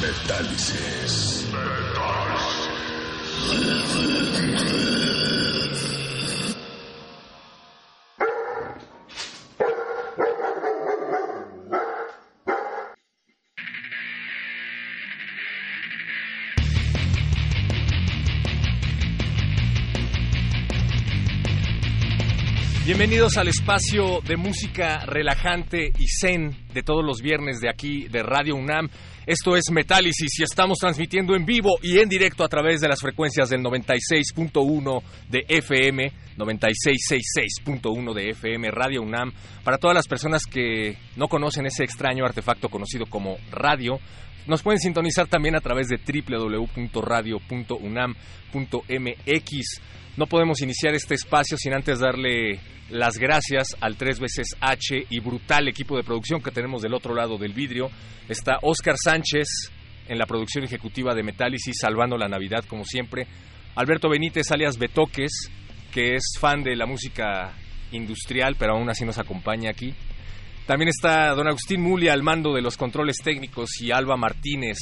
Metálisis. Bienvenidos al espacio de música relajante y zen de todos los viernes de aquí de Radio UNAM. Esto es Metálisis y estamos transmitiendo en vivo y en directo a través de las frecuencias del 96.1 de FM, 9666.1 de FM, Radio UNAM. Para todas las personas que no conocen ese extraño artefacto conocido como radio, nos pueden sintonizar también a través de www.radio.unam.mx. No podemos iniciar este espacio sin antes darle las gracias al tres veces H y brutal equipo de producción que tenemos del otro lado del vidrio. Está Oscar Sánchez en la producción ejecutiva de Metálisis, salvando la Navidad como siempre. Alberto Benítez, alias Betoques, que es fan de la música industrial, pero aún así nos acompaña aquí. También está don Agustín Mulia al mando de los controles técnicos y Alba Martínez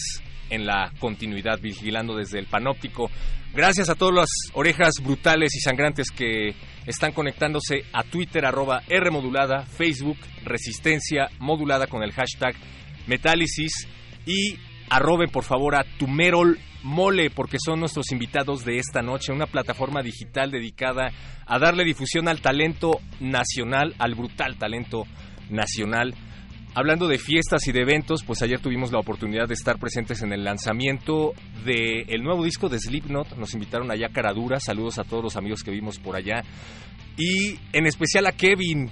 en la continuidad, vigilando desde el panóptico. Gracias a todas las orejas brutales y sangrantes que están conectándose a Twitter, arroba R modulada, Facebook, Resistencia modulada con el hashtag Metálisis y arroben por favor a Tumerol Mole porque son nuestros invitados de esta noche, una plataforma digital dedicada a darle difusión al talento nacional, al brutal talento nacional. Hablando de fiestas y de eventos, pues ayer tuvimos la oportunidad de estar presentes en el lanzamiento del el nuevo disco de Slipknot. Nos invitaron allá a Caradura. Saludos a todos los amigos que vimos por allá. Y en especial a Kevin.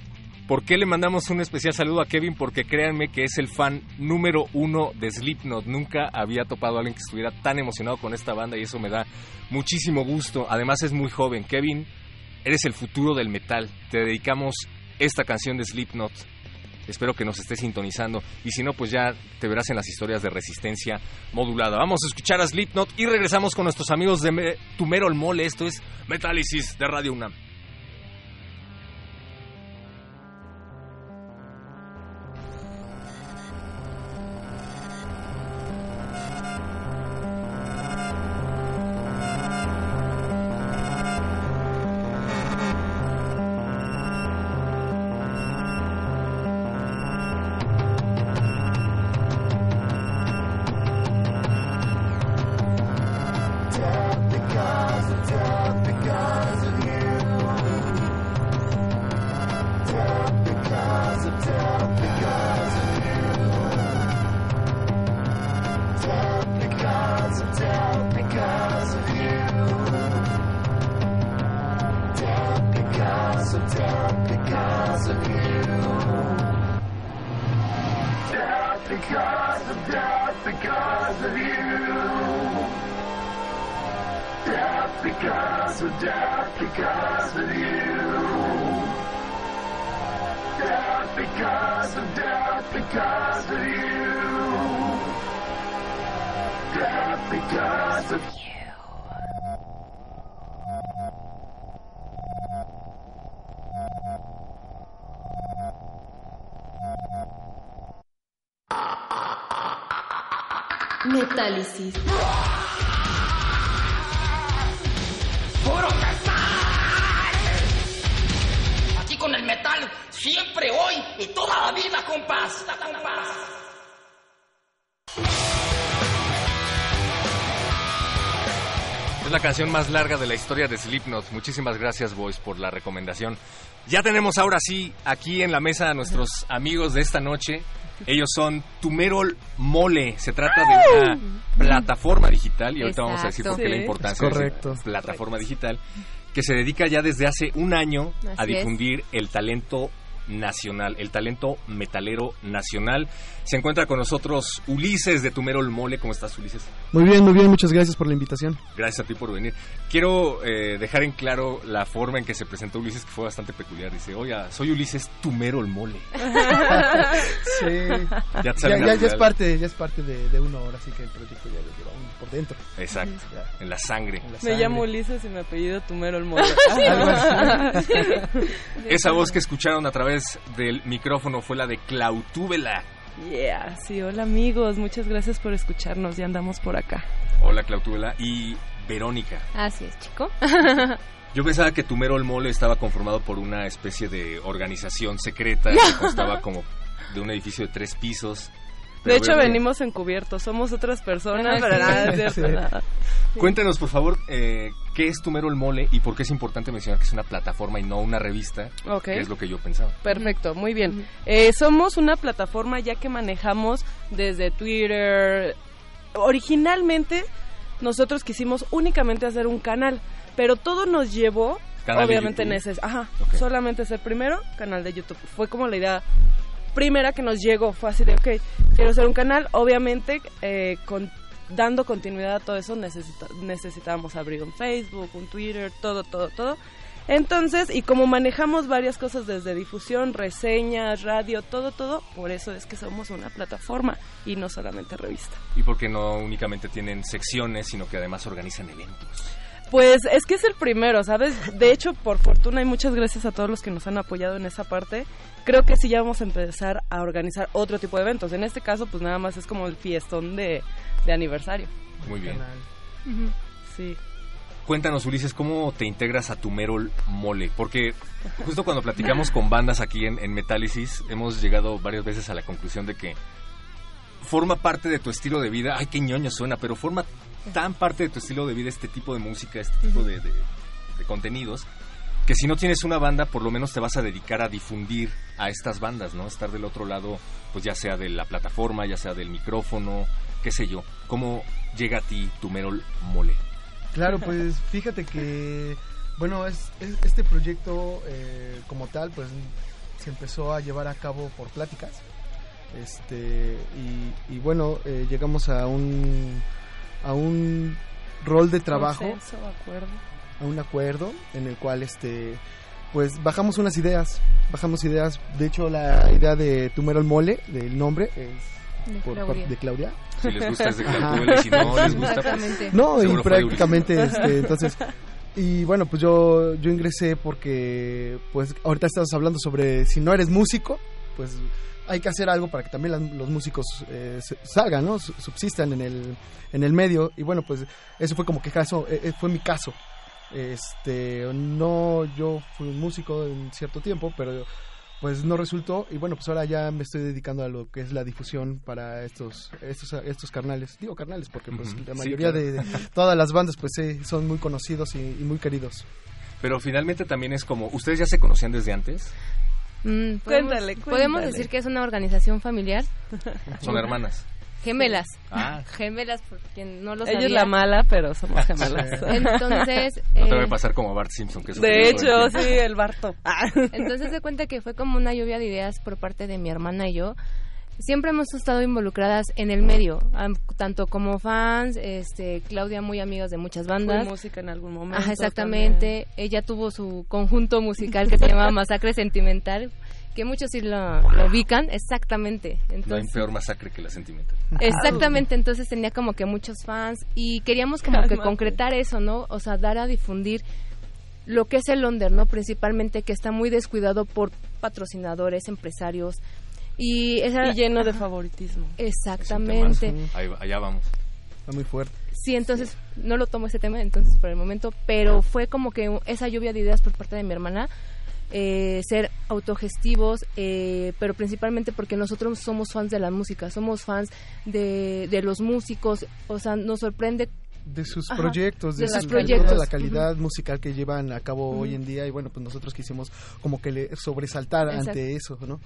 ¿Por qué le mandamos un especial saludo a Kevin? Porque créanme que es el fan número uno de Slipknot. Nunca había topado a alguien que estuviera tan emocionado con esta banda y eso me da muchísimo gusto. Además es muy joven. Kevin, eres el futuro del metal. Te dedicamos esta canción de Slipknot Espero que nos esté sintonizando y si no, pues ya te verás en las historias de resistencia modulada. Vamos a escuchar a Slipknot y regresamos con nuestros amigos de Me Tumero el Mole. Esto es Metálisis de Radio UNAM. Más larga de la historia de Slipknot. Muchísimas gracias, Boys, por la recomendación. Ya tenemos ahora sí aquí en la mesa a nuestros amigos de esta noche. Ellos son Tumerol Mole. Se trata de una plataforma digital y ahorita vamos a decir por qué la importancia Es de correcto. plataforma digital que se dedica ya desde hace un año a es. difundir el talento nacional, el talento metalero nacional. Se encuentra con nosotros Ulises de Tumerol Mole. ¿Cómo estás, Ulises? Muy bien, muy bien, muchas gracias por la invitación. Gracias a ti por venir. Quiero eh, dejar en claro la forma en que se presentó Ulises, que fue bastante peculiar. Dice, oye, soy Ulises Tumero el Mole. Sí. Ya Ya, ya- ya es parte, ya es parte de, de uno ahora, así que el proyecto ya lo llevamos por dentro. Exacto, en la sangre. Me llamo Ulises y mi apellido Tumero el Mole. Así. Esa voz que escucharon a través del micrófono fue la de Clautúbela. Yeah, sí, hola amigos, muchas gracias por escucharnos, ya andamos por acá. Hola, Clautúbela. Y Verónica. Así es, chico. Yo pensaba que Tumero el Mole estaba conformado por una especie de organización secreta que constaba como de un edificio de tres pisos. De hecho, veo venimos encubiertos, somos otras personas, pero sí. nada, es cierto, Sí. nada. Cuéntenos, por favor, eh, qué es Tumero el Mole y por qué es importante mencionar que es una plataforma y no una revista, Ok. que es lo que yo pensaba. Perfecto, muy bien. Eh, somos una plataforma ya que manejamos desde Twitter. Originalmente nosotros quisimos únicamente hacer un canal, pero todo nos llevó, Canal de obviamente, YouTube. neces ajá, Ok. solamente ser primero canal de YouTube. Fue como la idea primera que nos llegó, fue así de, ok, quiero hacer un canal, obviamente eh, con dando continuidad a todo eso necesita- necesitábamos abrir un Facebook, un Twitter, todo, todo, todo. Entonces, y como manejamos varias cosas desde difusión, reseñas, radio, todo, todo, por eso es que somos una plataforma y no solamente revista. Y porque no únicamente tienen secciones, sino que además organizan eventos. Pues es que es el primero, ¿sabes? De hecho, por fortuna y muchas gracias a todos los que nos han apoyado en esa parte, creo que sí ya vamos a empezar a organizar otro tipo de eventos. En este caso, pues nada más es como el fiestón de, de aniversario. Muy bien. Sí. Cuéntanos, Ulises, ¿cómo te integras a Tumerol Mole? Porque justo cuando platicamos con bandas aquí en, en Metálisis, hemos llegado varias veces a la conclusión de que forma parte de tu estilo de vida. Ay, qué ñoño suena, pero forma tan parte de tu estilo de vida este tipo de música, este tipo de, de- de contenidos, que si no tienes una banda, por lo menos te vas a dedicar a difundir a estas bandas, ¿no? Estar del otro lado, pues ya sea de la plataforma, ya sea del micrófono, qué sé yo. ¿Cómo llega a ti Tumerol Mole? Claro, pues fíjate que, bueno, es, es- este proyecto eh, como tal, pues se empezó a llevar a cabo por pláticas. Este, y, y bueno, eh, llegamos a un, a un rol de trabajo, Consenso, acuerdo. a un acuerdo en el cual, este, pues bajamos unas ideas, bajamos ideas. De hecho, la idea de Tumero el Mole, del nombre, es De por Claudia. parte de Claudia. Si les gusta es de Ajá. Clautúbela y si no les gusta, pues, Exactamente. No, y prácticamente, este, entonces, y bueno, pues yo, yo ingresé porque, pues, ahorita estás hablando sobre si no eres músico, pues hay que hacer algo para que también las- los músicos eh, se- salgan, ¿no? Su- Subsistan en el, en el medio, y bueno, pues eso fue como que caso, eh, eh, fue mi caso. Este, no, yo fui un músico en cierto tiempo, pero pues no resultó y bueno pues ahora ya me estoy dedicando a lo que es la difusión para estos estos estos carnales digo carnales porque pues la Sí, mayoría claro. de, de todas las bandas pues sí, son muy conocidos y, y muy queridos Pero finalmente también es como, ¿ustedes ya se conocían desde antes? Mm, podemos, Cuéntale, podemos cuéntale. decir que es una organización familiar. Son hermanas. Gemelas. Ah. Gemelas, por quien no lo Ella sabía. es la mala, pero somos gemelas. Entonces, No te eh, va a pasar como Bart Simpson, que es De hecho, sí, el Barto. Ah. Entonces se cuenta que fue como una lluvia de ideas por parte de mi hermana y yo. Siempre hemos estado involucradas en el medio, tanto como fans, este, Claudia muy amigas de muchas bandas. Fui música en algún momento. Ajá, exactamente. Ella tuvo su conjunto musical que se llamaba Masacre Sentimental que muchos sí lo, lo ubican, exactamente. No hay Entonces, peor masacre que la sentimental. Exactamente, entonces tenía como que muchos fans y queríamos como que concretar eso, ¿no? O sea, dar a difundir lo que es el under, ¿no? Principalmente que está muy descuidado por patrocinadores, empresarios y, esa- Y lleno de favoritismo. Exactamente. Ahí va- allá vamos. Está muy fuerte. Sí, entonces no lo tomo ese tema entonces por el momento, pero fue como que esa lluvia de ideas por parte de mi hermana, eh, ser autogestivos, eh, pero principalmente porque nosotros somos fans de la música, somos fans de, de los músicos, o sea, nos sorprende de sus Ajá, proyectos, de, de sus- proyectos. toda la calidad musical que llevan a cabo hoy en día y bueno, pues nosotros quisimos como que le sobresaltar Exacto. ante eso, ¿no?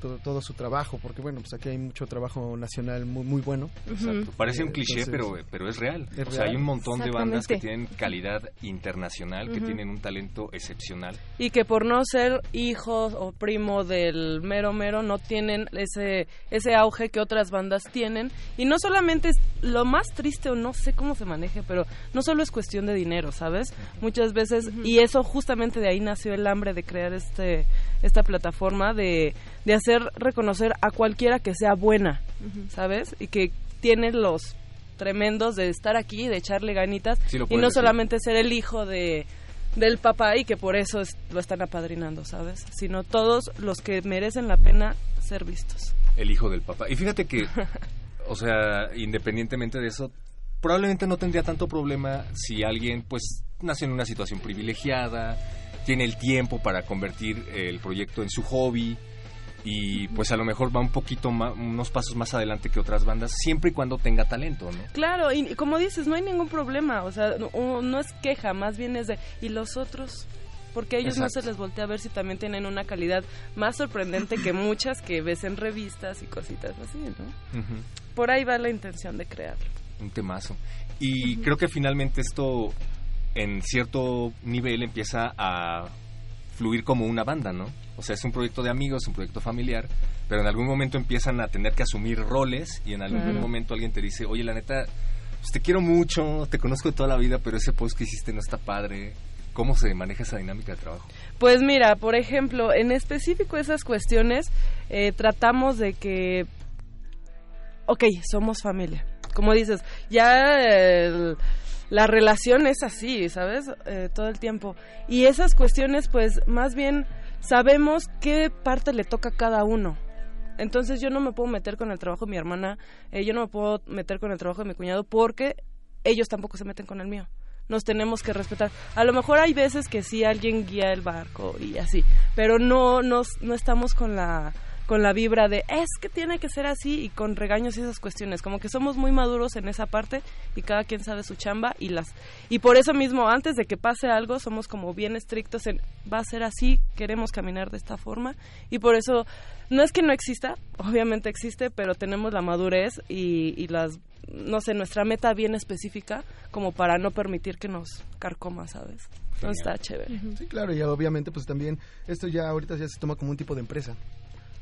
Todo, todo su trabajo, porque bueno, pues aquí hay mucho trabajo nacional muy muy bueno. Exacto. Parece un cliché, Entonces, pero, pero es real. es o sea, hay un montón de bandas que tienen calidad internacional, que tienen un talento excepcional. Y que por no ser hijos o primo del mero mero no tienen ese, ese auge que otras bandas tienen. Y no solamente es lo más triste o no sé cómo se maneje, pero no solo es cuestión de dinero, ¿sabes? Muchas veces, y eso justamente de ahí nació el hambre de crear este esta plataforma de, de hacer reconocer a cualquiera que sea buena, ¿sabes? Y que tiene los tremendos de estar aquí, de echarle ganitas Sí, y no decir. solamente ser el hijo de del papá y que por eso es- lo están apadrinando, ¿sabes? Sino todos los que merecen la pena ser vistos. El hijo del papá. Y fíjate que, o sea, independientemente de eso, probablemente no tendría tanto problema si alguien, pues, nace en una situación privilegiada, tiene el tiempo para convertir el proyecto en su hobby y pues a lo mejor va un poquito ma- unos pasos más adelante que otras bandas, siempre y cuando tenga talento, ¿no? Claro, y, como dices, no hay ningún problema, o sea, no, no es queja, más bien es de, ¿y los otros? Porque a ellos no se les voltea a ver si también tienen una calidad más sorprendente que muchas que ves en revistas y cositas así, ¿no? Por ahí va la intención de crearlo. un temazo. Y creo que finalmente esto en cierto nivel empieza a fluir como una banda, ¿no? O sea, es un proyecto de amigos, un proyecto familiar, pero en algún momento empiezan a tener que asumir roles y en algún Claro. momento alguien te dice, oye, la neta, pues te quiero mucho, te conozco de toda la vida, pero ese post que hiciste no está padre. ¿Cómo se maneja esa dinámica de trabajo? Pues mira, por ejemplo, en específico esas cuestiones eh, tratamos de que, ok, somos familia. Como dices, ya el- la relación es así, ¿sabes? Eh, todo el tiempo. Y esas cuestiones, pues más bien sabemos qué parte le toca a cada uno. Entonces yo no me puedo meter con el trabajo de mi hermana, eh, yo no me puedo meter con el trabajo de mi cuñado porque ellos tampoco se meten con el mío. Nos tenemos que respetar. A lo mejor hay veces que sí alguien guía el barco y así, pero no nos, no estamos con la con la vibra de es que tiene que ser así y con regaños y esas cuestiones, como que somos muy maduros en esa parte y cada quien sabe su chamba y las y por eso mismo antes de que pase algo somos como bien estrictos en va a ser así, queremos caminar de esta forma y por eso no es que no exista, obviamente existe, pero tenemos la madurez y, y las no sé, nuestra meta bien específica como para no permitir que nos carcoma, ¿sabes? Entonces está chévere. Sí, claro, y obviamente pues también esto ya ahorita ya se toma como un tipo de empresa.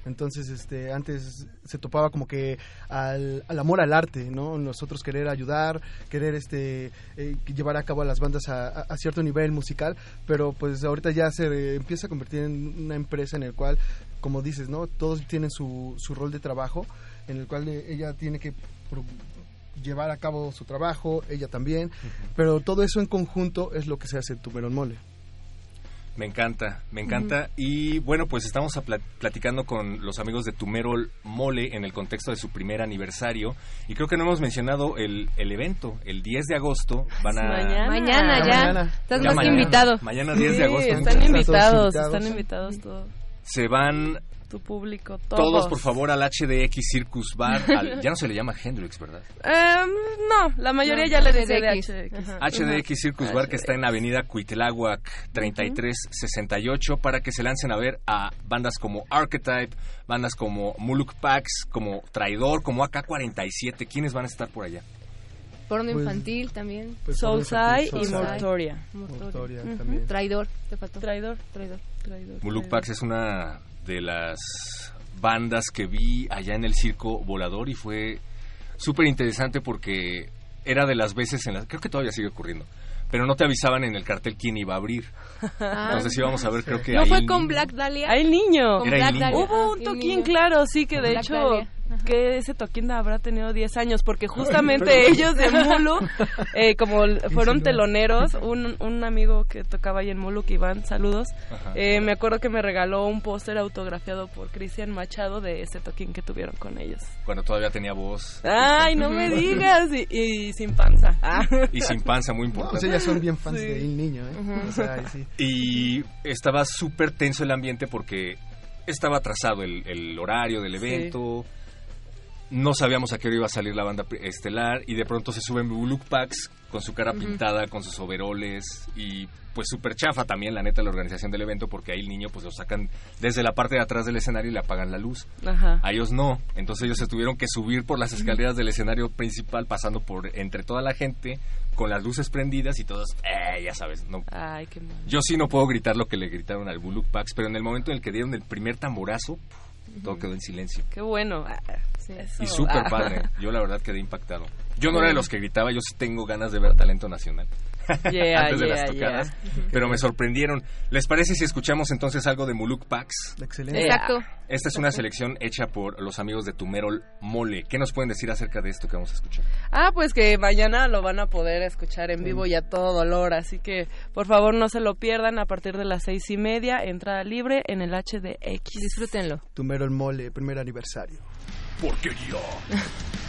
Entonces, este, antes se topaba como que al, al amor al arte, ¿no? Nosotros querer ayudar, querer este, eh, llevar a cabo a las bandas a, a- a cierto nivel musical, pero pues ahorita ya se empieza a convertir en una empresa en el cual, como dices, ¿no? Todos tienen su, su rol de trabajo, en el cual eh, ella tiene que llevar a cabo su trabajo, ella también, pero todo eso en conjunto es lo que se hace en Tumerón Mole. Me encanta, me encanta. Y bueno, pues estamos a pla- platicando con los amigos de Tumerol Mole en el contexto de su primer aniversario. Y creo que no hemos mencionado el, el evento. El 10 de agosto van a... Mañana. Mañana Ya mañana. Estás Ya más que mañana. invitado. Mañana 10 de agosto. están todos invitados, invitados. están invitados todo, Se van tu público, todos. todos, por favor, al HDX Circus Bar. al- ya no se le llama Hendrix, ¿verdad? Em, no, la mayoría No, ya le dice de HDX. HDX. Ajá. HDX Circus Bar que está en Avenida Cuitláhuac 3368 para que se lancen a ver a bandas como Archetype, bandas como Muluk Pax, como Traidor, como AK-47. ¿Quiénes van a estar por allá? Porno Pues- infantil también. Pues, Soulside y Soulside. Mortoria. Mortoria Ujú. también. Traidor, te faltó. Traidor, traidor, traidor. Muluk. Pax es una de las bandas que vi allá en el circo volador y fue súper interesante porque era de las veces en las creo que todavía sigue ocurriendo pero no te avisaban en el cartel quién iba a abrir. Entonces íbamos a ver, creo que ¿No ahí fue con niño. Black Dahlia? Hay niño. Con Era Black el Dahlia. niño. Hubo un toquín, claro, sí, que de Black hecho, Dahlia. Que ese toquín habrá tenido 10 años, porque justamente ellos de Mulu, eh, como fueron teloneros, un, un amigo que tocaba ahí en Mulu, que Iván, saludos, Ajá. eh, me acuerdo que me regaló un póster autografiado por Cristian Machado de ese toquín que tuvieron con ellos. Cuando todavía tenía voz Ay, no me digas, y, y sin panza. Ah. y sin panza, muy No, pues importante. ellas son bien fans Sí. de Il Niño, ¿eh? O sea, ahí sí. Y estaba súper tenso el ambiente porque estaba atrasado el, el horario del evento. No sabíamos a qué hora iba a salir la banda estelar y de pronto se suben Buluk Packs con su cara pintada, con sus overoles y pues súper chafa también la neta la organización del evento porque ahí el niño pues lo sacan desde la parte de atrás del escenario y le apagan la luz. Ajá. A ellos no, entonces ellos se tuvieron que subir por las escaleras del escenario principal pasando por entre toda la gente con las luces prendidas y todos, eh, ya sabes, no Ay, qué mal. yo sí no puedo gritar lo que le gritaron al Buluk Pax, pero en el momento en el que dieron el primer tamborazo, todo quedó en silencio. Qué bueno. Ah, eso. Y súper padre. Yo la verdad quedé impactado. Yo no era de los que gritaba, yo sí tengo ganas de ver talento nacional. Yeah, Antes de las tocadas. yeah. Pero me sorprendieron. ¿Les parece si escuchamos entonces algo de Muluk Pax? Excelente. Exacto. Esta es una selección hecha por los amigos de Tumerol Mole. ¿Qué nos pueden decir acerca de esto que vamos a escuchar? Ah, pues que mañana lo van a poder escuchar en vivo y a todo dolor, así que por favor no se lo pierdan a partir de las seis y media, entrada libre en el HDX. Disfrútenlo. Tumero el Mole, primer aniversario. Porquería.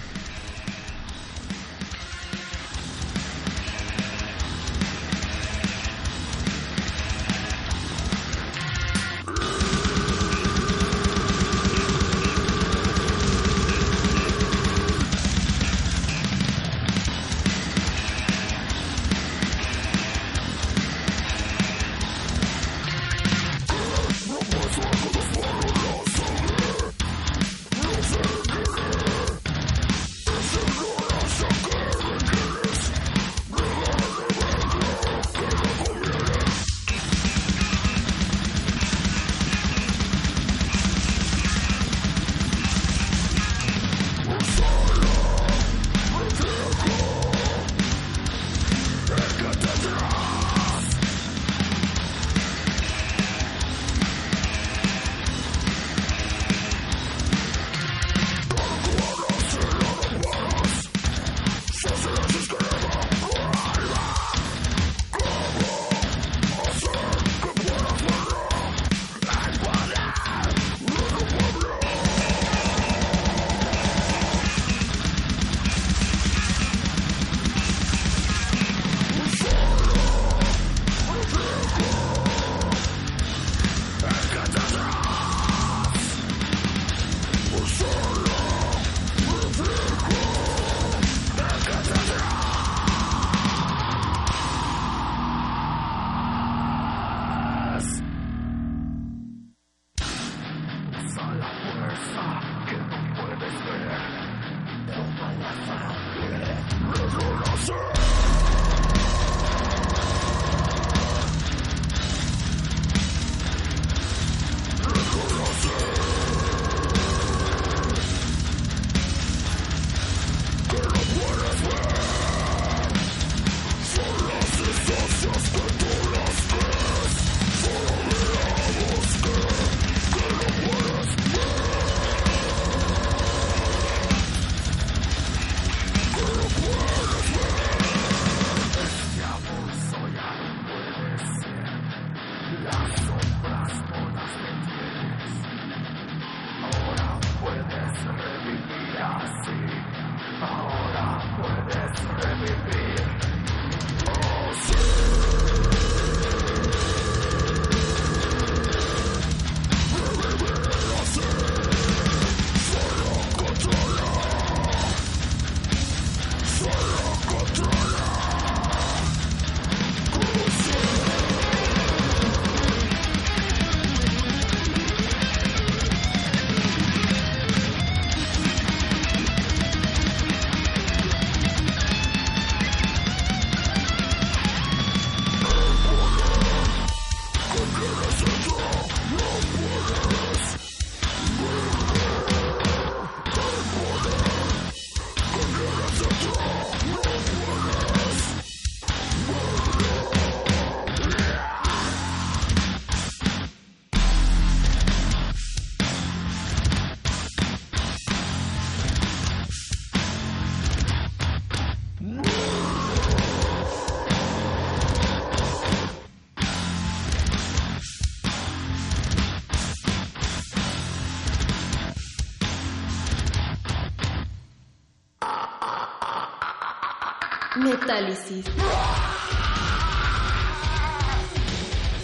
Metálisis.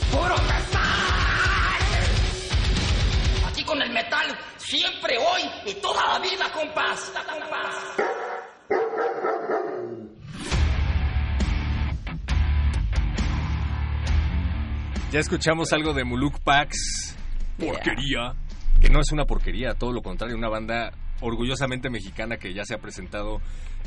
¡Puro metal! Aquí con el metal, siempre, hoy y toda la vida, compás. compás. Ya escuchamos algo de Muluk Pax, porquería, que no es una porquería, todo lo contrario, una banda orgullosamente mexicana que ya se ha presentado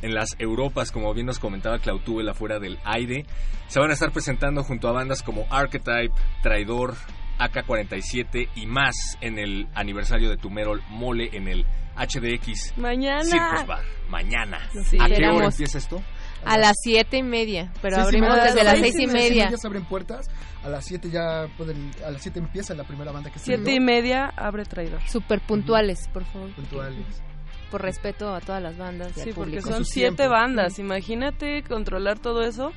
en las Europas, como bien nos comentaba Clautúbel afuera del aire. Se van a estar presentando junto a bandas como Archetype, Traidor, AK-47 y más en el aniversario de Tumerol Mole en el HDX Mañana. Circus Bar. Mañana. Sí, ¿A qué hora empieza esto? A las siete y media, pero Seis abrimos media, desde las seis seis y media. se abren puertas, a las 7 ya pueden, a las 7 empieza la primera banda que se Siete y media abre traidor. Súper puntuales, por favor. puntuales. Por respeto a todas las bandas Sí, porque son su siete tiempo. bandas. Imagínate controlar todo eso.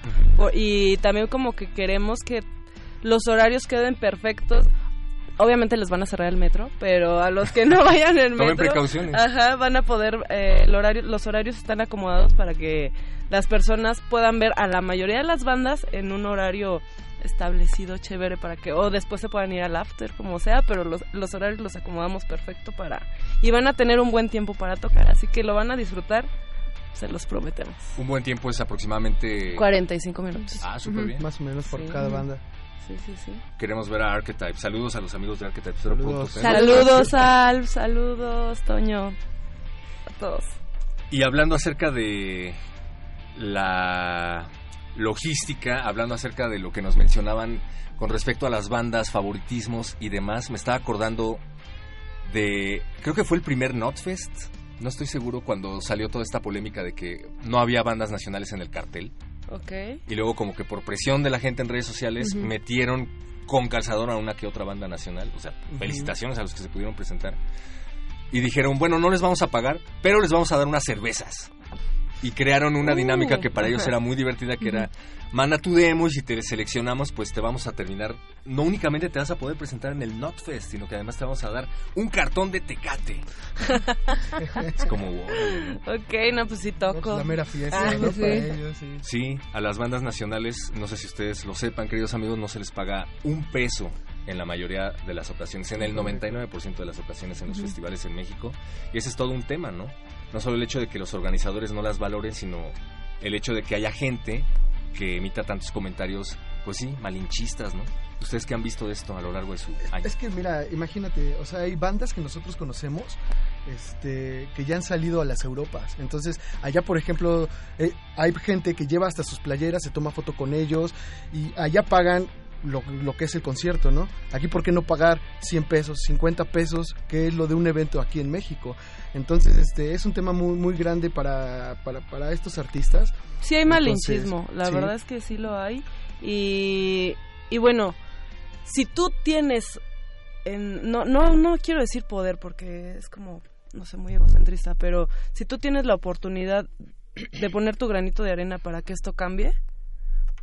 Y también como que queremos que los horarios queden perfectos. Obviamente les van a cerrar el metro, pero a los que no vayan en Tomen metro, precauciones. ajá, van a poder, eh, el horario, los horarios están acomodados para que las personas puedan ver a la mayoría de las bandas en un horario establecido, chévere, para que, o después se puedan ir al after, como sea, pero los, los horarios los acomodamos perfecto para, y van a tener un buen tiempo para tocar, así que lo van a disfrutar, se los prometemos. Un buen tiempo es aproximadamente... 45 minutos. Ah, súper bien. Más o menos por Sí. cada banda. Sí, sí, sí. Queremos ver a Archetype. Saludos a los amigos de Archetype. Saludos. Saludos, Alf, saludos, Toño, a todos. Y hablando acerca de la logística, hablando acerca de lo que nos mencionaban con respecto a las bandas, favoritismos y demás, me estaba acordando de, creo que fue el primer Notfest, no estoy seguro cuando salió toda esta polémica de que no había bandas nacionales en el cartel. Ok. Y luego como que por presión de la gente en redes sociales metieron con calzador a una que otra banda nacional. O sea, felicitaciones a los que se pudieron presentar. Y dijeron, bueno, no les vamos a pagar, pero les vamos a dar unas cervezas. Y crearon una Uh, dinámica que para ellos era muy divertida, que era, manda tu demo y si te seleccionamos, pues te vamos a terminar. No únicamente te vas a poder presentar en el Notfest, sino que además te vamos a dar un cartón de tecate. es como, wow. Ok, no, pues sí No, toco. pues la mera fiesta, Ah, ¿no? sí. Para ellos, sí. Sí, a las bandas nacionales, no sé si ustedes lo sepan, queridos amigos, no se les paga un peso en la mayoría de las ocasiones, en el 99% de las ocasiones en los festivales en México. Y ese es todo un tema, ¿no? No solo el hecho de que los organizadores no las valoren, sino el hecho de que haya gente que emita tantos comentarios, pues sí, malinchistas, ¿no? ¿Ustedes qué han visto de esto a lo largo de su año? Es que mira, imagínate, o sea, hay bandas que nosotros conocemos este, que ya han salido a las Europas. Entonces, allá, por ejemplo, eh, hay gente que lleva hasta sus playeras, se toma foto con ellos y allá pagan lo, lo que es el concierto, ¿no? Aquí, ¿por qué no pagar 100 pesos, 50 pesos, que es lo de un evento aquí en México? Entonces, este, es un tema muy, muy grande para, para, para estos artistas. Sí hay Entonces, malinchismo, la sí. verdad es que sí lo hay. Y, y bueno, si tú tienes, en- no, no, no quiero decir poder porque es como, no sé, muy egocentrista, pero si tú tienes la oportunidad de poner tu granito de arena para que esto cambie,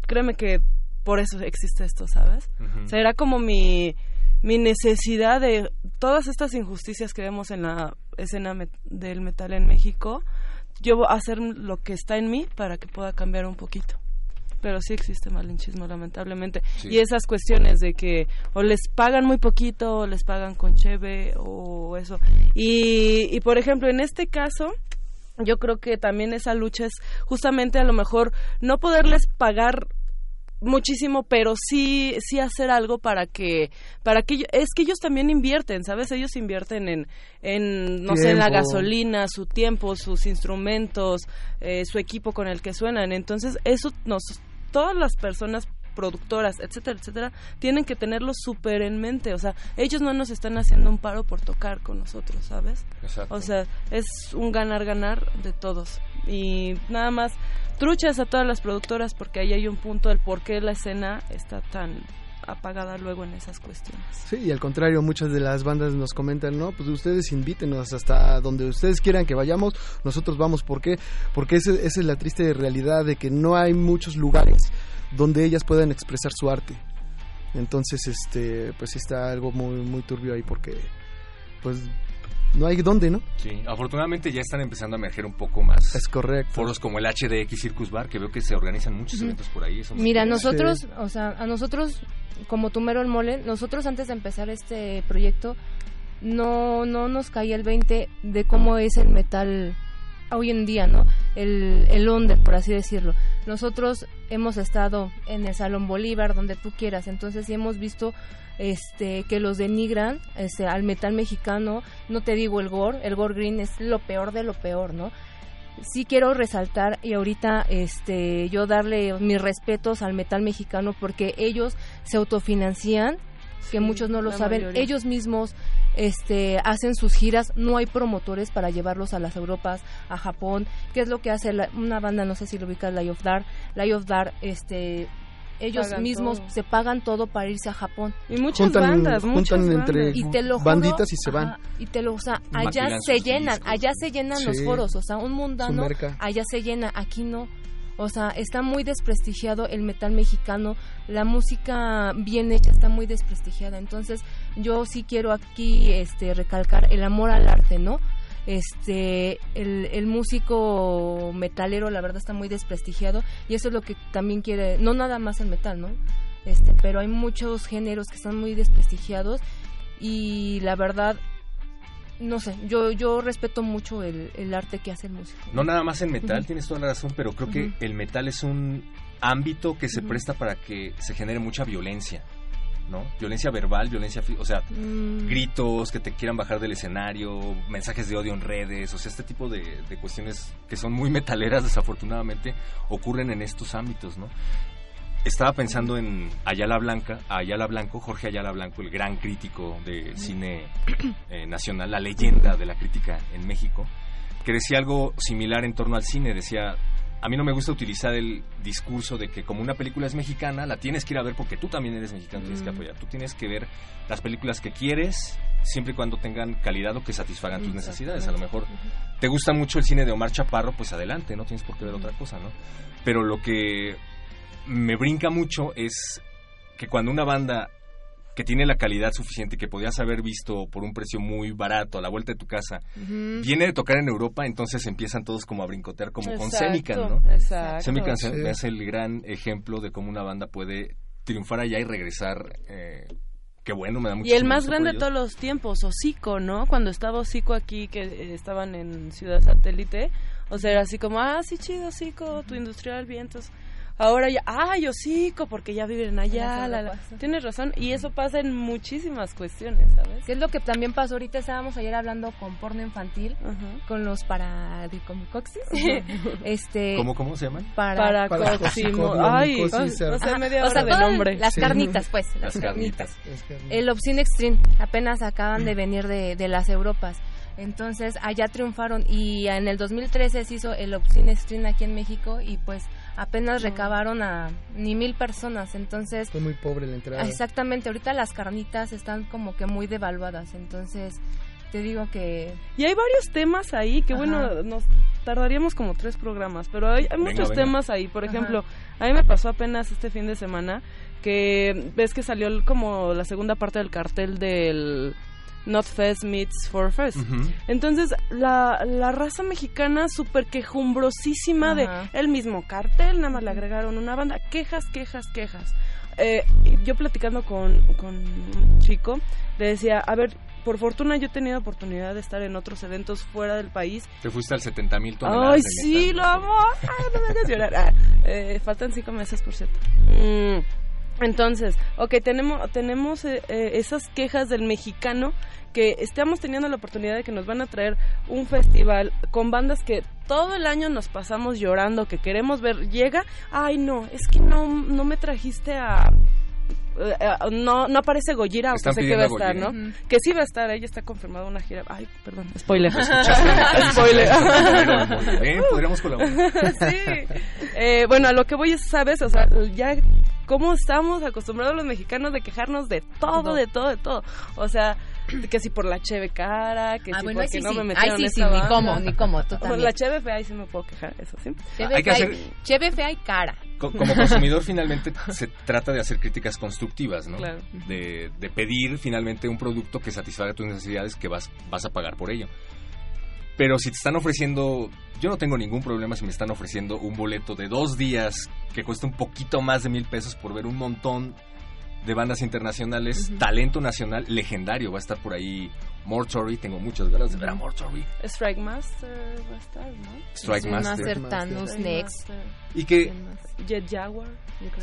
créeme que por eso existe esto, ¿sabes? O era como mi, mi necesidad de todas estas injusticias que vemos en la escena met- del metal en México, yo hacer lo que está en mí para que pueda cambiar un poquito. Pero sí existe malinchismo, lamentablemente. Sí. Y esas cuestiones de que o les pagan muy poquito, o les pagan con cheve, o eso. Y, y por ejemplo, en este caso, yo creo que también esa lucha es justamente a lo mejor no poderles pagar muchísimo pero sí sí hacer algo para que para que es que ellos también invierten sabes ellos invierten en en no sé en la gasolina su tiempo sus instrumentos eh, su equipo con el que suenan entonces eso nos todas las personas productoras, etcétera, etcétera, tienen que tenerlo súper en mente. O sea, ellos no nos están haciendo un paro por tocar con nosotros, ¿sabes? Exacto. O sea, es un ganar-ganar de todos. Y nada más, truchas a todas las productoras porque ahí hay un punto del por qué la escena está tan apagada luego en esas cuestiones. Sí, y al contrario, muchas de las bandas nos comentan, no, pues ustedes invítenos hasta donde ustedes quieran que vayamos, nosotros vamos. ¿Por qué? Porque ese- esa es la triste realidad de que no hay muchos lugares donde ellas puedan expresar su arte. Entonces, este, pues sí está algo muy, muy turbio ahí porque, pues, no hay dónde, ¿no? Sí, afortunadamente ya están empezando a emerger un poco más. Es correcto. Foros como el HDX Circus Bar, que veo que se organizan muchos eventos por ahí. eso Mira, nosotros, o sea, a nosotros, como Tumero el Mole, nosotros antes de empezar este proyecto, no, no nos caía el 20 de cómo es el metal hoy en día, ¿no? El, el under, por así decirlo. Nosotros hemos estado en el Salón Bolívar, donde tú quieras, entonces sí hemos visto este que los denigran este, al metal mexicano, no te digo el gore, el gore green es lo peor de lo peor, ¿no? sí quiero resaltar y ahorita este yo darle mis respetos al metal mexicano porque ellos se autofinancian que Sí, muchos no lo saben mayoría. ellos mismos este hacen sus giras no hay promotores para llevarlos a las Europas a Japón qué es lo que hace la- una banda no sé si lo ubicas Lie of Dark Lie of Dark este ellos Pagan mismos todo. se pagan todo para irse a Japón Y muchas Juntan- bandas, muchas juntan bandas. entre- y te lo juro, banditas y se van. ajá, y te lo o sea allá Maquilan se llenan discos. allá se llenan los foros o sea un mundano allá se llena aquí no o sea está muy desprestigiado el metal mexicano la música bien hecha está muy desprestigiada. Entonces yo sí quiero aquí este recalcar el amor al arte no este el, músico metalero la verdad está muy desprestigiado y eso es lo que también quiere no nada más el metal no este pero hay muchos géneros que están muy desprestigiados y la verdad no sé yo yo respeto mucho el, el arte que hace el músico. No nada más en metal, tienes toda la razón, pero creo que el metal es un ámbito que se presta para que se genere mucha violencia, ¿no? Violencia verbal, violencia, o sea, Mm, gritos que te quieran bajar del escenario, mensajes de odio en redes, o sea, este tipo de, de cuestiones que son muy metaleras, desafortunadamente, ocurren en estos ámbitos, ¿no? Estaba pensando en Ayala Blanca, Ayala Blanco, Jorge Ayala Blanco, el gran crítico de cine eh, nacional, la leyenda de la crítica en México, que decía algo similar en torno al cine, decía, a mí no me gusta utilizar el discurso de que como una película es mexicana, la tienes que ir a ver porque tú también eres mexicano, tienes que Mm. apoyar, tú tienes que ver las películas que quieres, siempre y cuando tengan calidad o que satisfagan tus necesidades. A lo mejor te gusta mucho el cine de Omar Chaparro, pues adelante, no tienes por qué ver otra cosa, ¿no? Pero lo que me brinca mucho es que cuando una banda que tiene la calidad suficiente que podías haber visto por un precio muy barato a la vuelta de tu casa, viene de tocar en Europa, entonces empiezan todos como a brincotear como con Semican, ¿no? Exacto. Semican se Sí. me hace el gran ejemplo de cómo una banda puede triunfar allá y regresar. Eh, qué bueno, me da mucho Y el más grande de todos los tiempos, Hocico, ¿no? Cuando estaba Hocico aquí, que eh, estaban en Ciudad Satélite, o sea, era así como, ah, sí, chido, Hocico, tu industrial, vientos. Ahora ya, ay, Hocico, porque ya viven allá. La- la-. Tienes razón, y eso pasa en muchísimas cuestiones, ¿sabes? ¿Qué es lo que también pasó ahorita? Estábamos ayer hablando con porno infantil, Ajá. con los paradicomicoxis. este, ¿Cómo, ¿Cómo se llaman? para, Para. Ay, o sea, Ajá, media o sea, hora de todas nombre. Las Sí. carnitas, pues. Las, Las carnitas. carnitas. El Obscene Extreme. Apenas acaban de venir de, de las Europas. Entonces, allá triunfaron. Y en el 2013 se hizo el Obscene Extreme aquí en México. Y pues apenas recabaron a ni mil personas. Entonces, Fue muy pobre la entrada. exactamente. Ahorita las carnitas están como que muy devaluadas. Entonces, te digo que. Y hay varios temas ahí que, Ajá. bueno, nos tardaríamos como tres programas, pero hay, hay muchos venga. temas ahí. Por Ajá. ejemplo, a mí me pasó apenas este fin de semana que ves que salió como la segunda parte del cartel del Not Fest Meets For Fest. Ujú. Entonces, la, la raza mexicana súper quejumbrosísima Ajá. de el mismo cartel, nada más le agregaron una banda, quejas, quejas, quejas. Eh, yo platicando con, con un chico, le decía, a ver, por fortuna yo he tenido oportunidad de estar en otros eventos fuera del país. Te fuiste al 70 mil toneladas Ay, sí, metal, lo ¿no? amo. Ay, no me hagas llorar. Ah, eh, faltan cinco meses, por cierto. Mm, Entonces, ok, tenemos, tenemos eh, eh, esas quejas del mexicano que estamos teniendo la oportunidad de que nos van a traer un festival con bandas que todo el año nos pasamos llorando, que queremos ver. Llega, ay no, es que no, no me trajiste a... eh, eh, no, no aparece Gojira, aunque Están sé que va a estar, ¿no? Que sí va a estar, ella está confirmada una gira. Ay, perdón, spoiler. Spoiler. Ven, podríamos colaborar. sí. Eh, bueno, a lo que voy es, ¿sabes? O sea, ya cómo estamos acostumbrados los mexicanos de quejarnos de todo, de todo, de todo. O sea, que si por la cheve cara, que Ah, si bueno, porque sí, no sí. me metieron sí, en sí, esta ni banda. cómo, ni cómo, tú Por la cheve fea, ahí sí me puedo quejar, eso sí. Cheve Hay que fea, hacer- cheve fea y cara. Co- Como consumidor finalmente se trata de hacer críticas constructivas, ¿no? Claro. De, de pedir finalmente un producto que satisfaga tus necesidades que vas, vas a pagar por ello. Pero si te están ofreciendo, yo no tengo ningún problema si me están ofreciendo un boleto de dos días que cuesta un poquito más de mil pesos por ver un montón de bandas internacionales, talento nacional legendario. Va a estar por ahí Mortuary, tengo muchas ganas de ver a Mortuary. Strike Master va a estar, ¿no? Strike Master. Thanos, Strike Next. Master. Y que Jet Jaguar.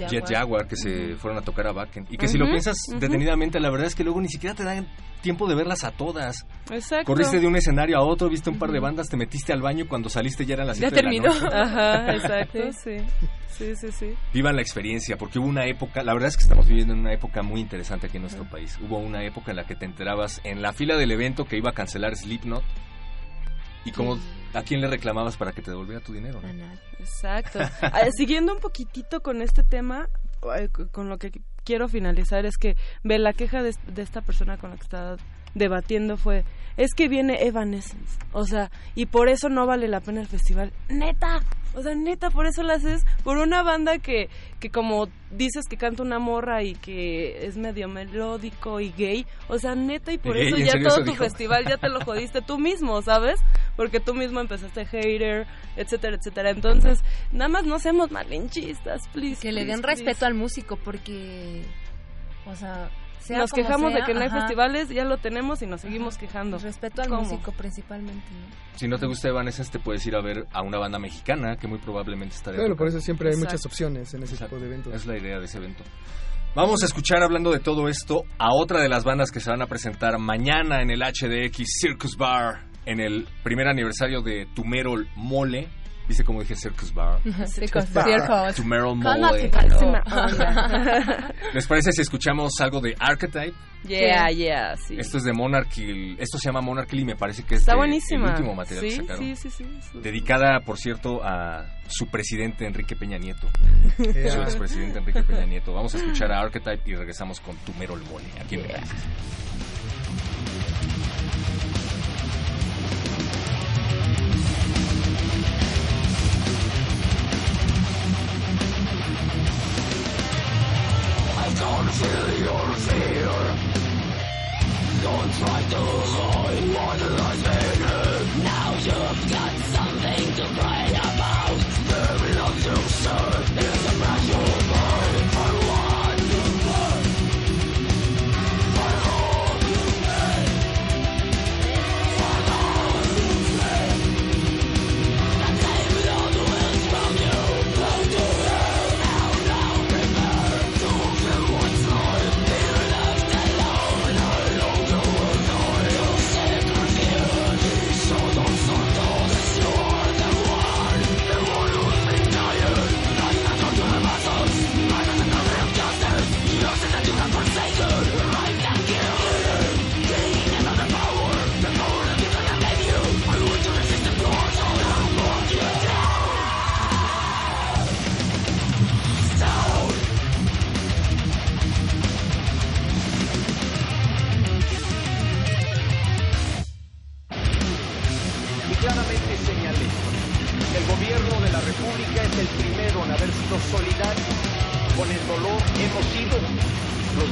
Jet Jaguar que se fueron a tocar a Bakken. Y que si lo piensas ujú. detenidamente, la verdad es que luego ni siquiera te dan tiempo de verlas a todas. Exacto. Corriste de un escenario a otro, viste un par de bandas, te metiste al baño y cuando saliste ya eran las Ya 7 de la terminó. noche. Ajá, exacto, sí. Sí, sí, sí. Vivan la experiencia, porque hubo una época, la verdad es que estamos viviendo en una época muy interesante aquí en nuestro país. Hubo una época en la que te enterabas en la fila del evento que iba a cancelar Slipknot y como a quién le reclamabas para que te devolviera tu dinero. ¿no? Exacto. Ah, Siguiendo un poquitito con este tema, eh, con lo que quiero finalizar es que, ve, la queja de, de esta persona con la que estaba debatiendo fue, es que viene Evanescence, o sea, y por eso no vale la pena el festival. Neta, o sea, neta, por eso lo haces, por una banda que, que como dices que canta una morra y que es medio melódico y gay, o sea, neta, y por eso ¿En ya todo eso tu dijo? festival ya te lo jodiste tú mismo, ¿sabes? Porque tú mismo empezaste hater, etcétera, etcétera. Entonces, nada más no seamos malinchistas, please. Que le den please, respeto al músico porque, o sea, sea Nos quejamos de que no hay ajá. festivales, ya lo tenemos y nos seguimos quejando. Respeto al ¿Cómo? músico principalmente, ¿no? Si no te gusta Evanescence, te puedes ir a ver a una banda mexicana que muy probablemente estaría Claro, por eso siempre hay Exacto. muchas opciones en ese Exacto. tipo de eventos. Es la idea de ese evento. Vamos a escuchar hablando de todo esto a otra de las bandas que se van a presentar mañana en el HDX Circus Bar en el primer aniversario de Tumerol Mole. ¿Viste cómo dije Circus Bar? Circus Circus. Tumerol Con la Mole. máxima ¿Les parece si escuchamos algo de Archetype? Yeah, yeah, sí. Esto es de Monarchy. Esto se llama Monarchy y me parece que es Está de- buenísima. el último material sí, que sacaron. sí, sí, sí, sí. Dedicada, por cierto, a su presidente Enrique Peña Nieto. Yeah. Su expresidente Enrique Peña Nieto. Vamos a escuchar a Archetype y regresamos con Tumerol Mole. Aquí en Feel your fear. Don't try to hide what lies beneath. Now you've got something to cry about. There is nothing to serve.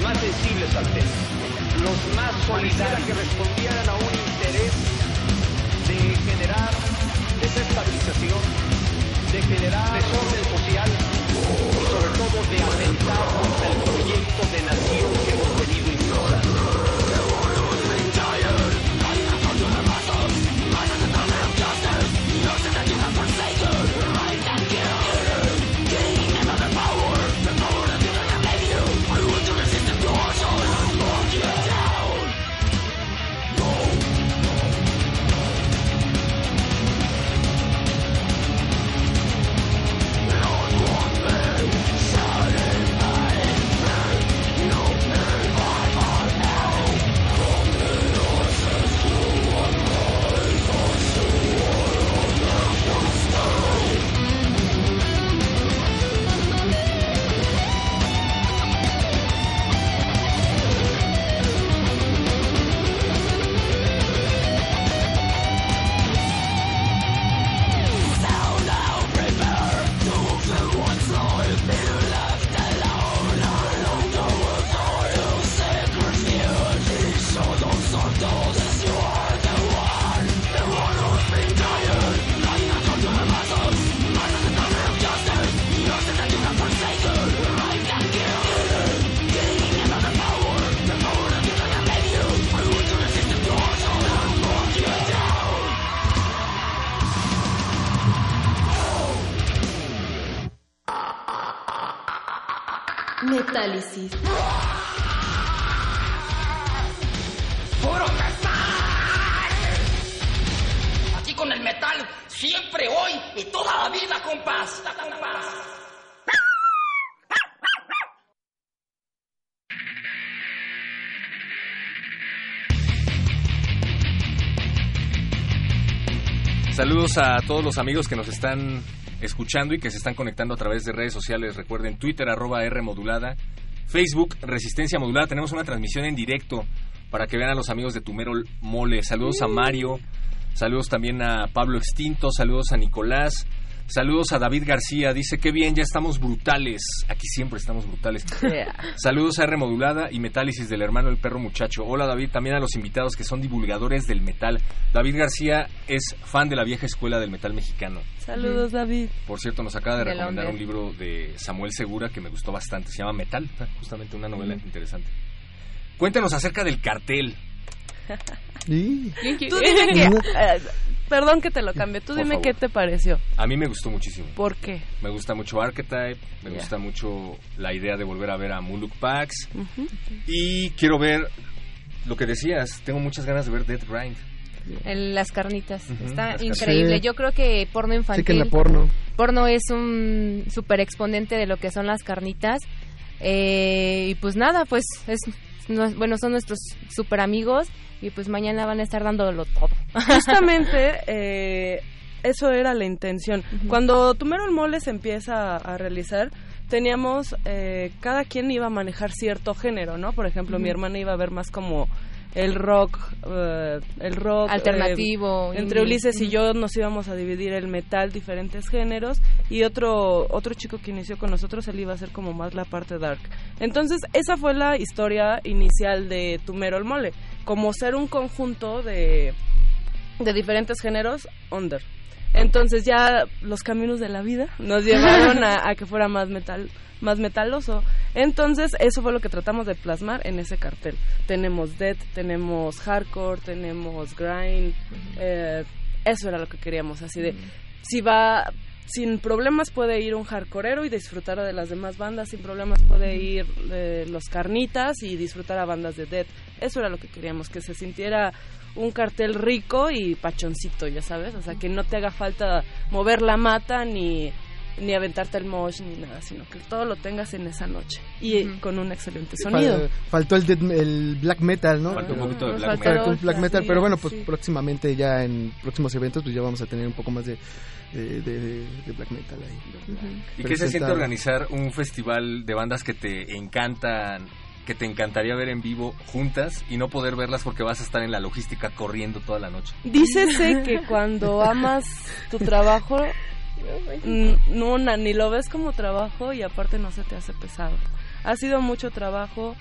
Más sensibles al tema, los más solidarios que respondieran a un interés de generar desestabilización, de generar desorden social y sobre todo de atentar contra el proyecto de nación ¡Puro metal! Aquí con el metal, siempre, hoy y toda la vida, compás. compás. Saludos a todos los amigos que nos están escuchando y que se están conectando a través de redes sociales. Recuerden Twitter arroba R modulada, Facebook Resistencia Modulada. Tenemos una transmisión en directo para que vean a los amigos de Tumero Mole. Saludos a Mario, saludos también a Pablo Extinto, saludos a Nicolás. Saludos a David García, dice que bien, ya estamos brutales. Aquí siempre estamos brutales. Saludos a R Modulada y Metálisis del hermano del perro muchacho. Hola David, también a los invitados que son divulgadores del metal. David García es fan de la vieja escuela del metal mexicano. Saludos, David. Por cierto, nos acaba de recomendar un libro de Samuel Segura que me gustó bastante. Se llama Metal, justamente una novela interesante. Cuéntanos acerca del cartel. Tú dime que, eh, perdón que te lo cambie, tú Por dime favor. qué te pareció. A mí me gustó muchísimo. ¿Por qué? Me gusta mucho Archetype, me gusta mucho la idea de volver a ver a Muluk Pax. Y quiero ver lo que decías, tengo muchas ganas de ver Dead Grind. El- las carnitas. Está las increíble. Yo creo que porno infantil. Sí que en la porno. porno es un super exponente de lo que son las carnitas. Eh, y pues nada, pues es no- bueno, son nuestros super amigos y pues mañana van a estar dándolo todo. Justamente eh, eso era la intención. Cuando Tumero el Mole se empieza a, a realizar, teníamos, eh, cada quien iba a manejar cierto género, ¿no? Por ejemplo, mi hermana iba a ver más como el rock, eh, el rock Alternativo, eh, entre. Ulises y yo nos íbamos a dividir el metal, diferentes géneros, y otro otro chico que inició con nosotros, él iba a hacer como más la parte dark. Entonces, esa fue la historia inicial de Tumero el Mole, como ser un conjunto de de diferentes géneros under. Entonces ya los caminos de la vida nos llevaron a, a que fuera más metal, más metaloso. Entonces eso fue lo que tratamos de plasmar en ese cartel. Tenemos death, tenemos hardcore, tenemos grind. eh, eso era lo que queríamos, así de si va sin problemas puede ir un hardcoreero y disfrutar de las demás bandas, sin problemas puede ir eh, los carnitas y disfrutar a bandas de death. Eso era lo que queríamos, que se sintiera un cartel rico y pachoncito, ya sabes, o sea, que no te haga falta mover la mata ni ni aventarte el mosh ni nada, sino que todo lo tengas en esa noche y con un excelente sonido. Fal- faltó el, death- el black metal, ¿no? Faltó un poquito de black metal. Faltó black metal, pero bueno, pues sí. próximamente ya en próximos eventos pues ya vamos a tener un poco más de, de, de- de black metal ahí. ¿Y qué se siente organizar un festival de bandas que te encantan, que te encantaría ver en vivo juntas y no poder verlas porque vas a estar en la logística corriendo toda la noche? Dícese que cuando amas tu trabajo, no, ni lo ves como trabajo y aparte no se te hace pesado. Ha sido mucho trabajo,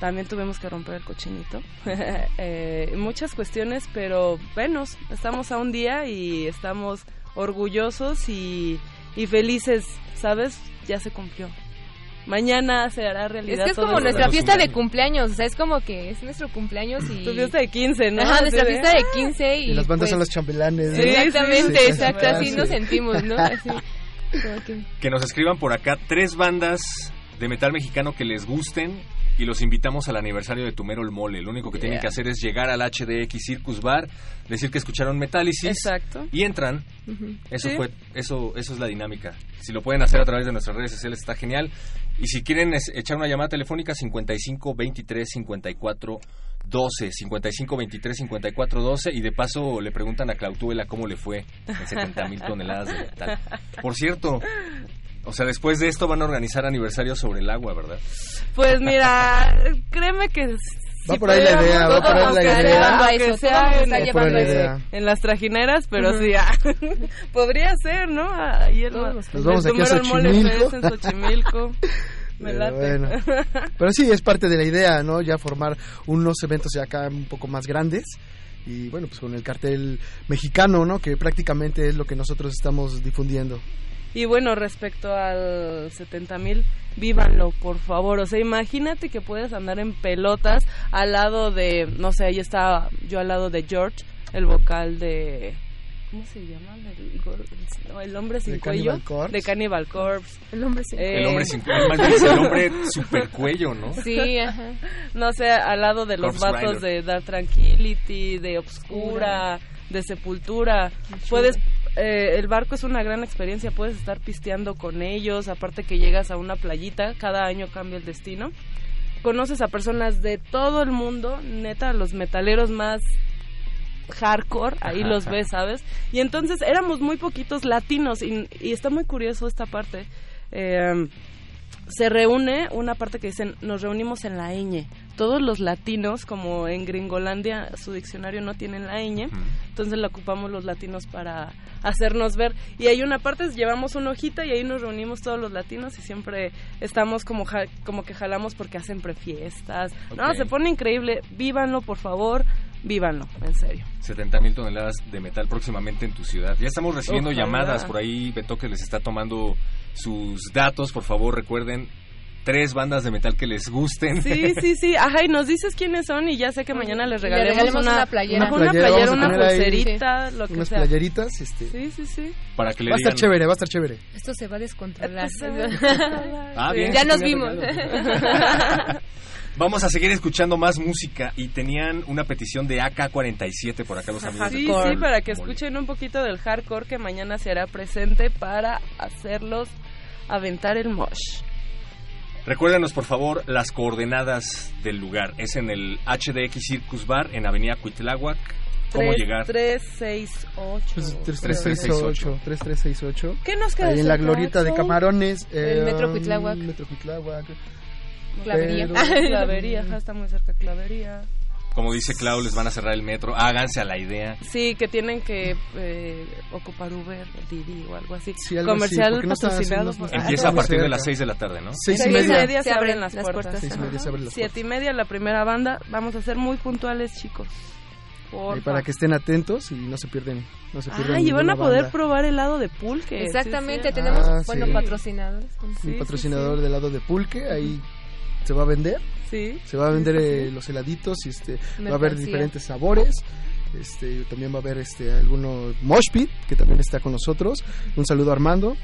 también tuvimos que romper el cochinito, eh, muchas cuestiones, pero venos, estamos a un día y estamos orgullosos y, y felices, ¿sabes? Ya se cumplió. Mañana se hará Es realidad. que es como nuestra fiesta de cumpleaños, o sea, es como que es nuestro cumpleaños y... Tu fiesta de 15, ¿no? Ajá, nuestra fiesta de 15 y... Y las bandas pues, son los chambelanes. ¿no? Exactamente, Sí, sí, exacto, sí, así sí. nos sentimos, ¿no? Así, que- Que nos escriban por acá tres bandas de metal mexicano que les gusten y los invitamos al aniversario de Tumero el Mole. Lo único que tienen que hacer es llegar al HDX Circus Bar, decir que escucharon Metálisis Exacto. y entran. Eso Sí. fue eso eso es la dinámica. Si lo pueden hacer a través de nuestras redes sociales está genial. Y si quieren es- echar una llamada telefónica 55 23 54 12 55 23 54 12 y de paso le preguntan a Clautuela cómo le fue en 70 mil toneladas de metal. Por cierto, o sea, después de esto van a organizar aniversario sobre el agua, ¿verdad? Pues mira, créeme que Va por ahí la idea, va por ahí nos la idea. Aunque sea en- las trajineras, pero sí, ah, podría ser, ¿no? Ahí el, Todos nos vamos aquí a Xochimilco. En Xochimilco. Me late. bueno. Pero sí, es parte de la idea, ¿no? Ya formar unos eventos ya acá un poco más grandes. Y bueno, pues con el cartel mexicano, ¿no? Que prácticamente es lo que nosotros estamos difundiendo. Y bueno, respecto al 70 mil, vívanlo, por favor. O sea, imagínate que puedes andar en pelotas al lado de, no sé, ahí está yo al lado de George, el vocal de ¿Cómo se llama? El, el- hombre sin ¿De cuello. Cannibal Corpse? De Cannibal Corpse. El hombre sin Eh, El hombre sin dice el hombre super cuello, ¿no? Sí, ajá. No sé, al lado de los Corpse vatos Rider. de Dark Tranquility, de Obscura, de Sepultura. Puedes, eh, el barco es una gran experiencia, puedes estar pisteando con ellos, aparte que llegas a una playita, cada año cambia el destino. Conoces a personas de todo el mundo, neta, los metaleros más hardcore, ahí los ves, ¿sabes? Y entonces éramos muy poquitos latinos y, y está muy curioso esta parte. Eh, se reúne una parte que dicen, nos reunimos en la ñ. Todos los latinos, como en Gringolandia, su diccionario no tiene la ñ, entonces la ocupamos los latinos para hacernos ver. Y hay una parte, llevamos una hojita y ahí nos reunimos todos los latinos y siempre estamos como, ja- como que jalamos porque hacen prefiestas. No, se pone increíble. Vívanlo, por favor. Vívanlo, en serio. 70 mil toneladas de metal próximamente en tu ciudad. Ya estamos recibiendo Ojalá. llamadas por ahí. Beto que les está tomando sus datos. Por favor, recuerden tres bandas de metal que les gusten. Sí, sí, sí. Ajá, y nos dices quiénes son y ya sé que mañana les Le regalemos una, una playera. Una, Una playera, una ahí pulserita, lo que Unas sea. playeritas, este. Sí, sí, sí. Para que le Va a estar digan. chévere, va a estar chévere. Esto se va a descontrolar. Ah, bien. ya nos vimos. Vamos a seguir escuchando más música y tenían una petición de AK-47 por acá los amigos. Sí, de sí, para que escuchen un poquito del hardcore que mañana se hará presente para hacerlos aventar el mosh. Recuérdenos, por favor, las coordenadas del lugar. Es en el HDX Circus Bar en Avenida Cuitláhuac. ¿Cómo Tres- llegar? 368. Pues, 3368. 3368. 3368. ¿Qué nos queda? Ahí en la glorieta de? Camarones. El eh, Metro Cuitláhuac. Metro Cuitláhuac. Clavería. Pero- Clavería, ajá, está muy cerca Clavería. Como dice Clau, les van a cerrar el metro. Háganse a la idea. Sí, que tienen que eh, ocupar Uber, Didi o algo así. Sí, algo así, Comercial porque no patrocinado. por- Ah, Empieza a partir de las 6 de la tarde, ¿no? Seis y Seis y media. media se, abren las las puertas. puertas. Seis y media se abren las Siete y media la primera banda. Vamos a ser muy puntuales, chicos. Ahí para que estén atentos y no se pierden. No se pierdan Ay, y van a poder banda. probar helado de pulque. Exactamente, Sí, sí. tenemos Ah, bueno sí. patrocinadores. Un sí, patrocinador sí. del lado de Pulque. Ahí se va a vender. Sí. Se va a vender eh, los heladitos y este va a haber diferentes sabores. Este también va a haber este alguno Moshpit que también está con nosotros. Un saludo a Armando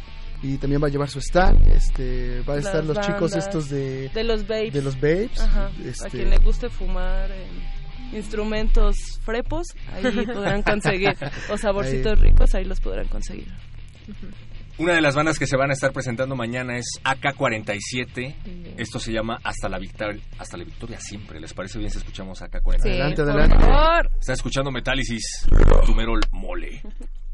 y también va a llevar su stand. Este va a Las estar los chicos estos de De los babes. de los Babes. Ajá. Este, A quien le guste fumar eh, instrumentos frepos, ahí podrán conseguir. O saborcitos ricos, ahí los podrán conseguir. Una de las bandas que se van a estar presentando mañana es AK-47. Esto se llama Hasta la Victoria, hasta la victoria siempre. ¿Les parece bien si escuchamos AK-47? Sí, Adelante, adelante. Está escuchando Metálisis, Tumerol Mole.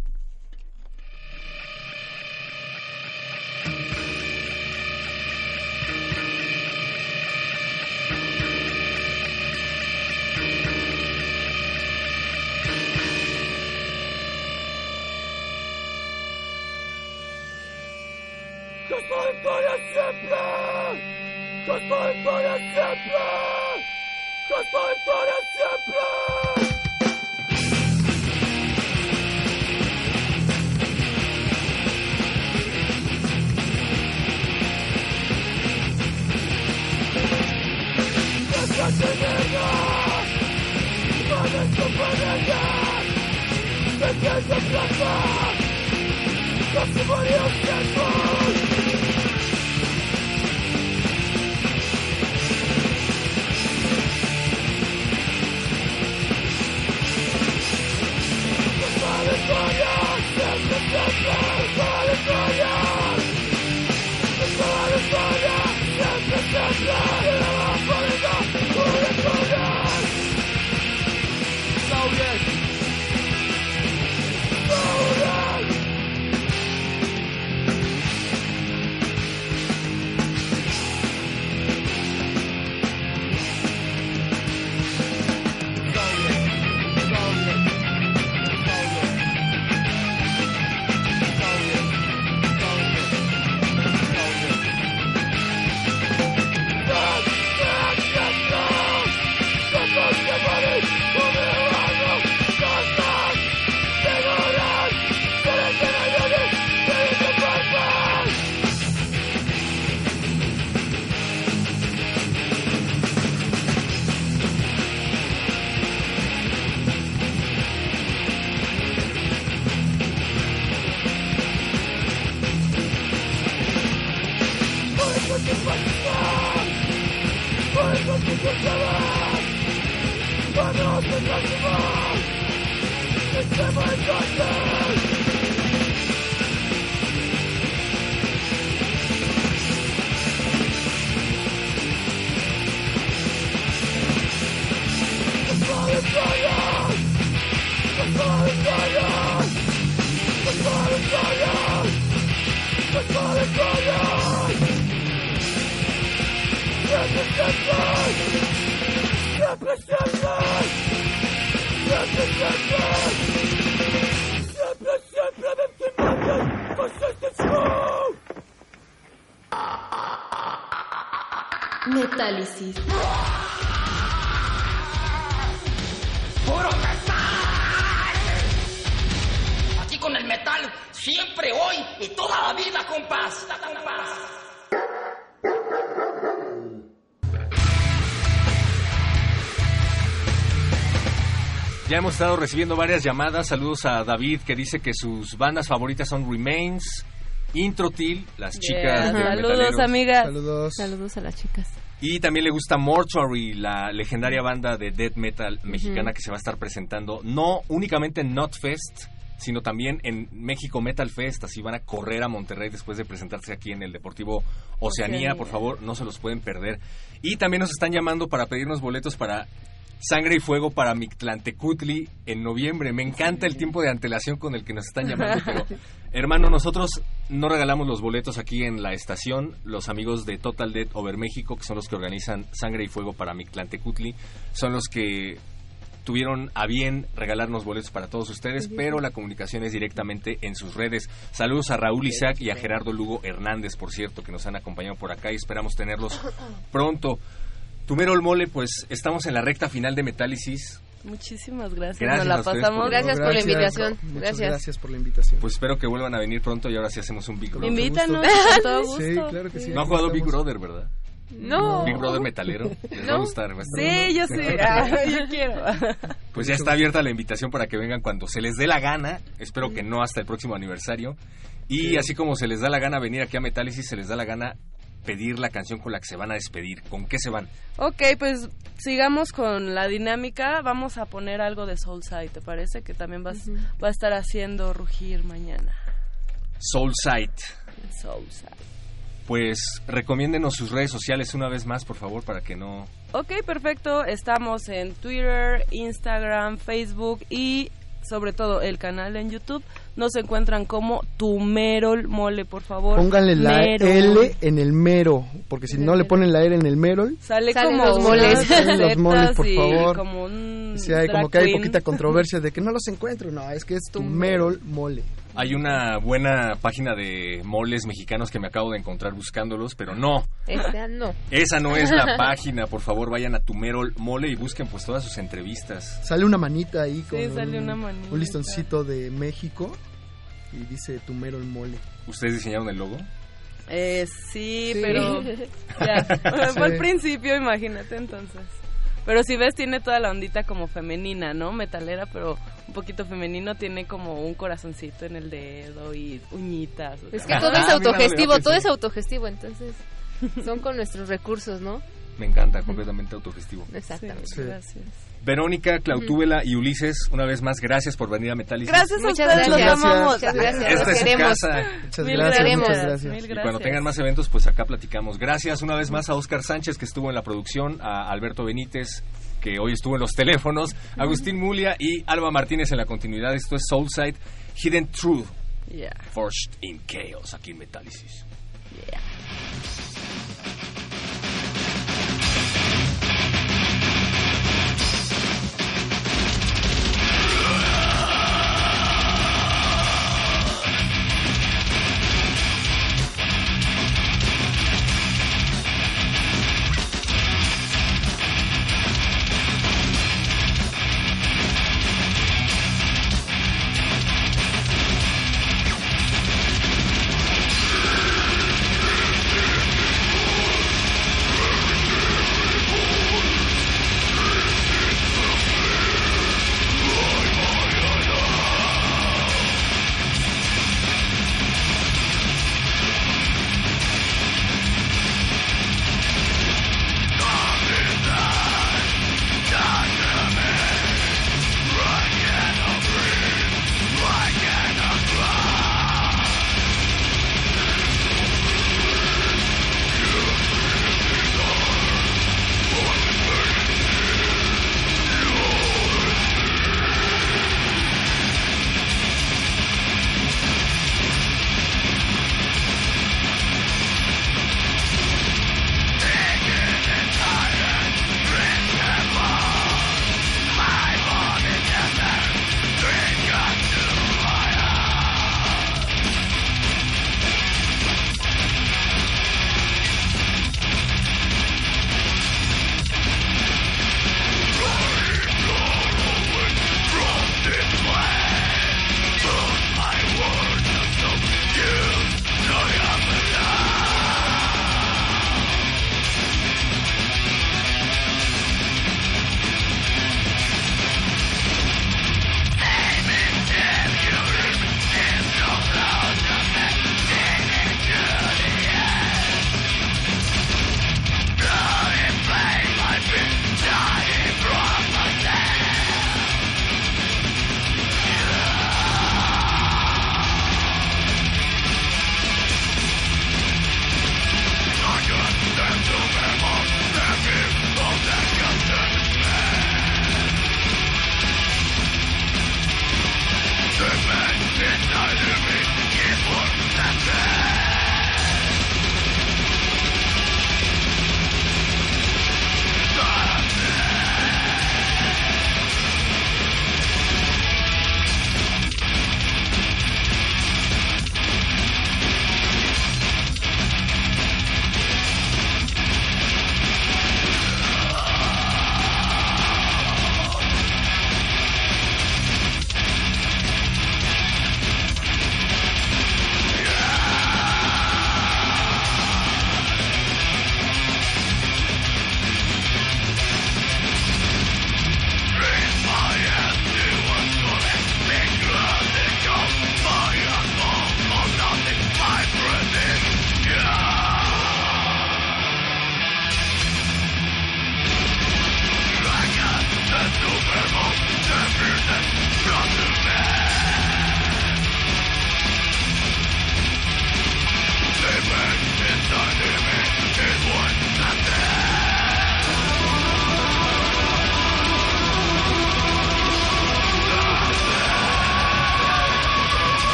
Goodbye para siempre! Goodbye para siempre! Goodbye para siempre! Thank you. California! Wytrzymać! Panos wytrzymać! Wytrzymać! Let's go! ¡Puro metal! Aquí con el metal, siempre, hoy y toda la vida, compás. compás. Ya hemos estado recibiendo varias llamadas. Saludos a David que dice que sus bandas favoritas son Remains, Introtil, las chicas Yeah. de Saludos, Metaleros. amigas. Saludos. Saludos a las chicas. Y también le gusta Mortuary, la legendaria banda de death metal mexicana que se va a estar presentando no únicamente en Notfest, sino también en México Metal Fest. Así van a correr a Monterrey después de presentarse aquí en el Deportivo Oceanía. Oceanía. Por favor, no se los pueden perder. Y también nos están llamando para pedirnos boletos para Sangre y Fuego para Mictlantecutli en noviembre. Me encanta el tiempo de antelación con el que nos están llamando, pero hermano, nosotros no regalamos los boletos aquí en la estación. Los amigos de Total Dead Over México, que son los que organizan Sangre y Fuego para Mictlantecutli, son los que tuvieron a bien regalarnos boletos para todos ustedes, pero la comunicación es directamente en sus redes. Saludos a Raúl Isaac y a Gerardo Lugo Hernández, por cierto, que nos han acompañado por acá y esperamos tenerlos pronto. Tumero Mole, pues estamos en la recta final de Metálisis. Muchísimas gracias. Gracias Nos la pasamos. por- Gracias por la invitación. Gracias. gracias por la invitación. Pues espero que vuelvan a venir pronto y ahora sí hacemos un Big Brother. Invítanos, con todo gusto. Sí, claro que sí. No ha jugado Big Brother, ¿verdad? No. Big Brother metalero. Les va a gustar. va a estar Sí, yo sí. Ah, yo quiero. Pues ya está abierta la invitación para que vengan cuando se les dé la gana. Espero que no hasta el próximo aniversario. Y así como se les da la gana venir aquí a Metálisis, se les da la gana pedir la canción con la que se van a despedir. ¿Con qué se van? Ok, pues sigamos con la dinámica. Vamos a poner algo de Soulside, ¿te parece? Que también vas, va a estar haciendo rugir mañana. Soul Sight. Soulside. Pues recomiéndenos sus redes sociales una vez más, por favor, para que no... Ok, perfecto. Estamos en Twitter, Instagram, Facebook y sobre todo el canal en YouTube. Nos encuentran como Tumerol Mole, por favor. Pónganle la Merol. L en el mero, porque si no le ponen la L en el merol, Sale como los moles. Salen los moles, por favor. Como un si hay como drag que hay poquita controversia de que no los encuentro, no, es que es tu merol mole. Hay una buena página de moles mexicanos que me acabo de encontrar buscándolos, pero no, Esta no. esa no es la página. Por favor, vayan a Tumerol Mole y busquen pues todas sus entrevistas. Sale una manita ahí con Sí, sale un, una manita. un listoncito de México y dice tu merol mole. ¿Ustedes diseñaron el logo? Eh, sí, Sí. pero ya. Fue al principio, imagínate entonces. Pero si ves, tiene toda la ondita como femenina, ¿no? Metalera, pero un poquito femenino. Tiene como un corazoncito en el dedo y uñitas. o Es que todo es Ah, mira, autogestivo, todo es autogestivo, entonces son con nuestros recursos, ¿no? Me encanta, completamente autogestivo. Exactamente. Sí, Sí. Gracias. Verónica, Clautúbela y Ulises, una vez más, gracias por venir a Metálisis. Gracias a Muchas ustedes, los gracias. amamos. Muchas gracias. Esta Los es su queremos. casa. Muchas Mil gracias, gracias. muchas gracias. Mil Y cuando gracias. tengan más eventos, pues acá platicamos. Gracias una vez más a Oscar Sánchez, que estuvo en la producción, a Alberto Benítez, que hoy estuvo en los teléfonos, Agustín Mulia y Alba Martínez en la continuidad. Esto es Soulside, Hidden Truth, Yeah. Forged in Chaos, aquí en Metálisis. Thank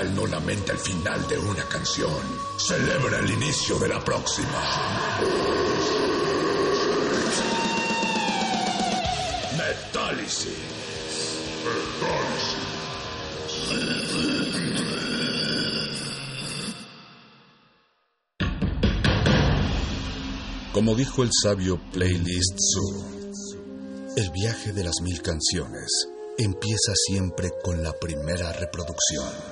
no lamenta el final de una canción. Celebra el inicio de la próxima. Metálisis. Como dijo el sabio Playlist Zoo, el viaje de las mil canciones empieza siempre con la primera reproducción.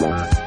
Bye.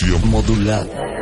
Resistencia modulada.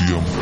Resistencia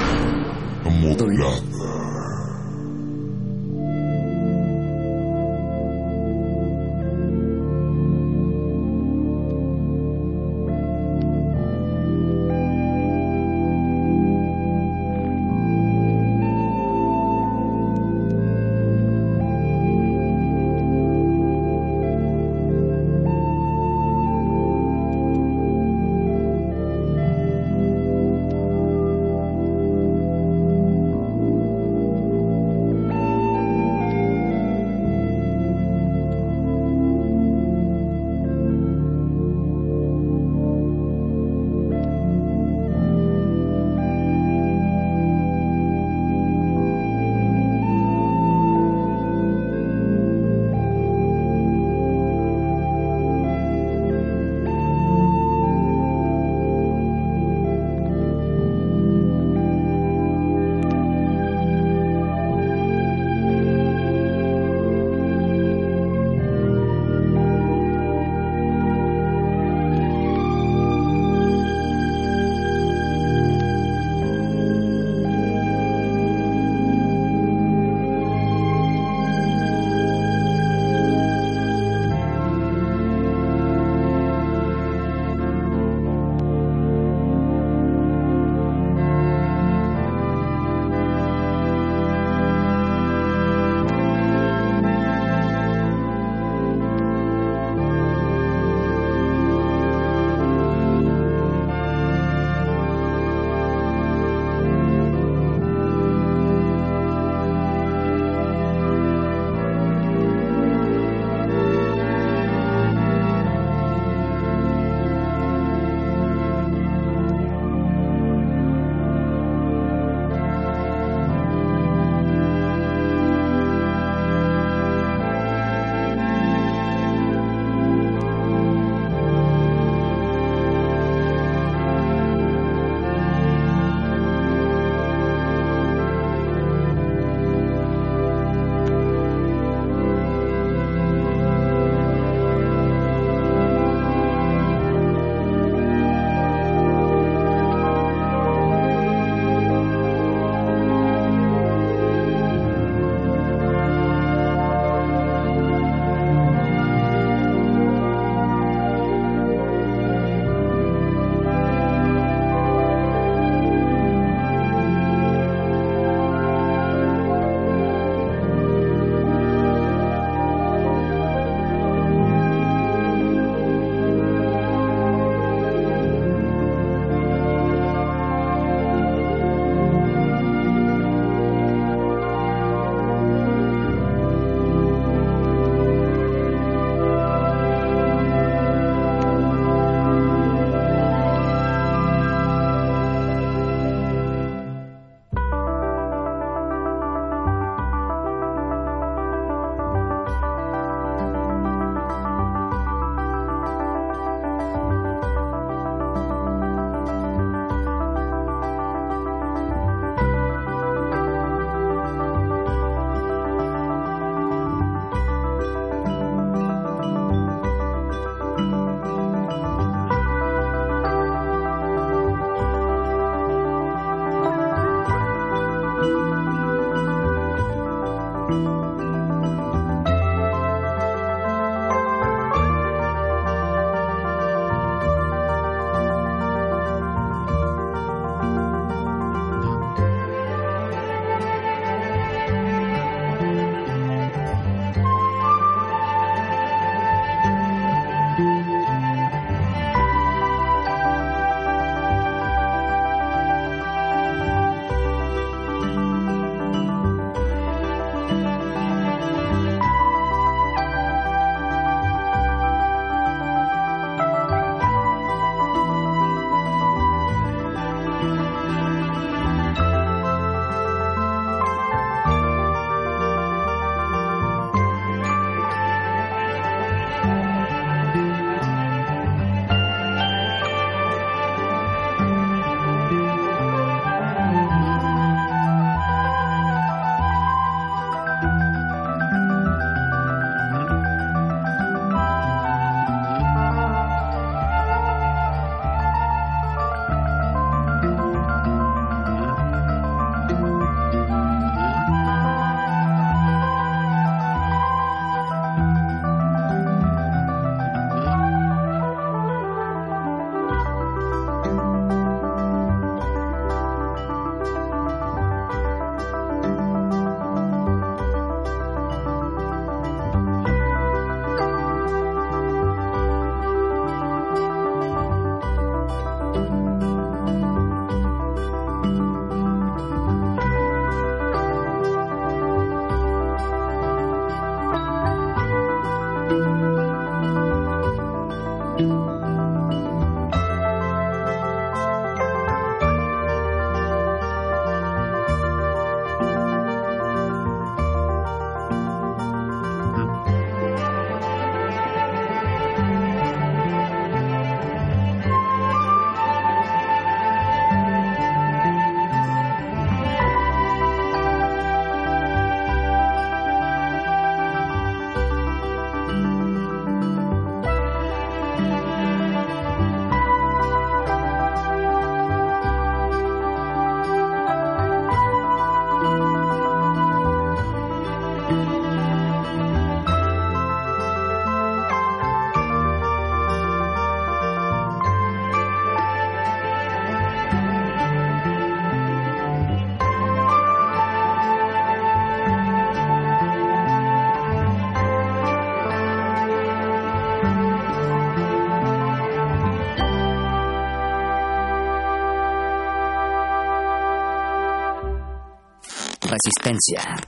resistencia.